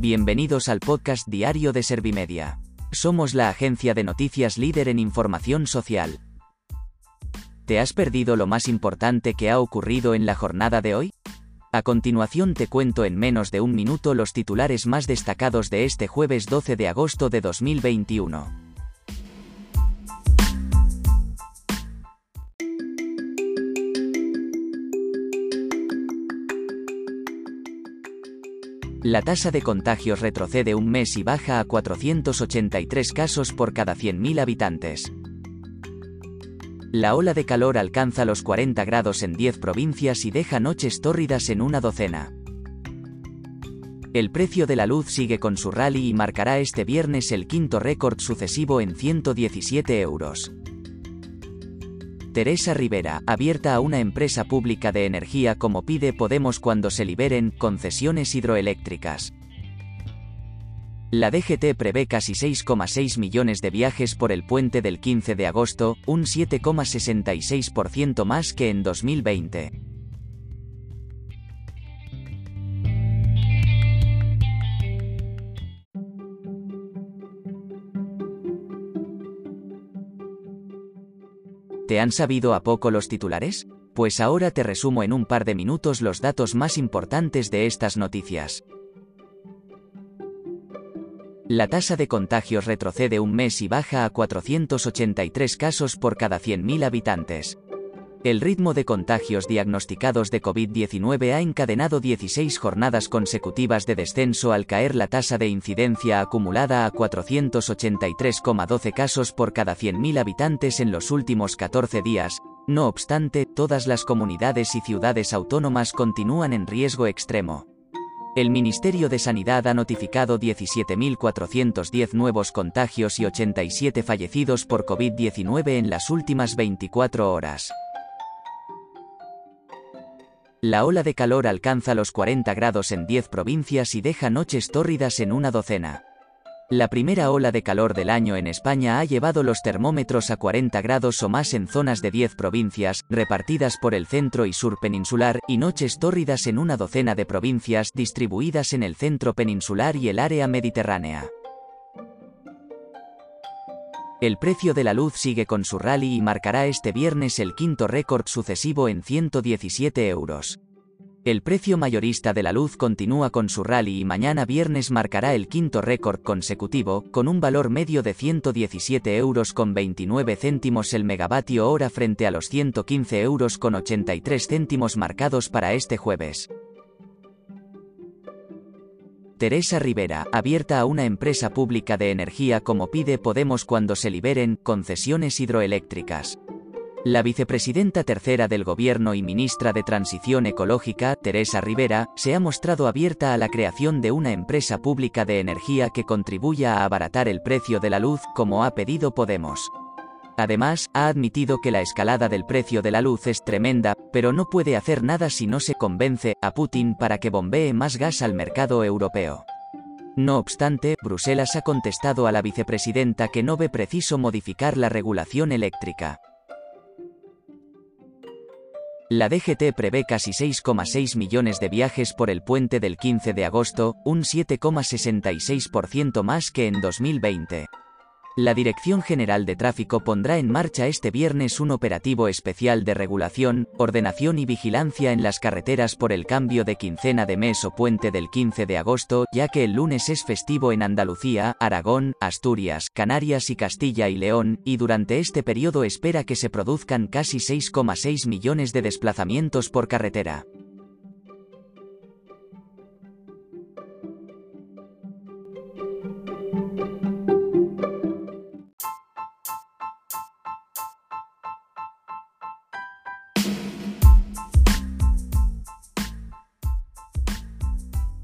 Bienvenidos al podcast diario de Servimedia. Somos la agencia de noticias líder en información social. ¿Te has perdido lo más importante que ha ocurrido en la jornada de hoy? A continuación te cuento en menos de un minuto los titulares más destacados de este jueves 12 de agosto de 2021. La tasa de contagios retrocede un mes y baja a 483 casos por cada 100.000 habitantes. La ola de calor alcanza los 40 grados en 10 provincias y deja noches tórridas en una docena. El precio de la luz sigue con su rally y marcará este viernes el quinto récord sucesivo en 117 euros. Teresa Rivera, abierta a una empresa pública de energía como pide Podemos cuando se liberen concesiones hidroeléctricas. La DGT prevé casi 6,6 millones de viajes por el puente del 15 de agosto, un 7,66% más que en 2020. ¿Te han sabido a poco los titulares? Pues ahora te resumo en un par de minutos los datos más importantes de estas noticias. La tasa de contagios retrocede un mes y baja a 483 casos por cada 100.000 habitantes. El ritmo de contagios diagnosticados de COVID-19 ha encadenado 16 jornadas consecutivas de descenso al caer la tasa de incidencia acumulada a 483,12 casos por cada 100.000 habitantes en los últimos 14 días. No obstante, todas las comunidades y ciudades autónomas continúan en riesgo extremo. El Ministerio de Sanidad ha notificado 17.410 nuevos contagios y 87 fallecidos por COVID-19 en las últimas 24 horas. La ola de calor alcanza los 40 grados en 10 provincias y deja noches tórridas en una docena. La primera ola de calor del año en España ha llevado los termómetros a 40 grados o más en zonas de 10 provincias, repartidas por el centro y sur peninsular, y noches tórridas en una docena de provincias distribuidas en el centro peninsular y el área mediterránea. El precio de la luz sigue con su rally y marcará este viernes el quinto récord sucesivo en 117 euros. El precio mayorista de la luz continúa con su rally y mañana viernes marcará el quinto récord consecutivo, con un valor medio de 117 euros con 29 céntimos el megavatio hora frente a los 115 euros con 83 céntimos marcados para este jueves. Teresa Rivera, abierta a una empresa pública de energía como pide Podemos cuando se liberen concesiones hidroeléctricas. La vicepresidenta tercera del Gobierno y ministra de Transición Ecológica, Teresa Rivera, se ha mostrado abierta a la creación de una empresa pública de energía que contribuya a abaratar el precio de la luz, como ha pedido Podemos. Además, ha admitido que la escalada del precio de la luz es tremenda, pero no puede hacer nada si no se convence a Putin para que bombee más gas al mercado europeo. No obstante, Bruselas ha contestado a la vicepresidenta que no ve preciso modificar la regulación eléctrica. La DGT prevé casi 6,6 millones de viajes por el puente del 15 de agosto, un 7,66% más que en 2020. La Dirección General de Tráfico pondrá en marcha este viernes un operativo especial de regulación, ordenación y vigilancia en las carreteras por el cambio de quincena de mes o puente del 15 de agosto, ya que el lunes es festivo en Andalucía, Aragón, Asturias, Canarias y Castilla y León, y durante este periodo espera que se produzcan casi 6,6 millones de desplazamientos por carretera.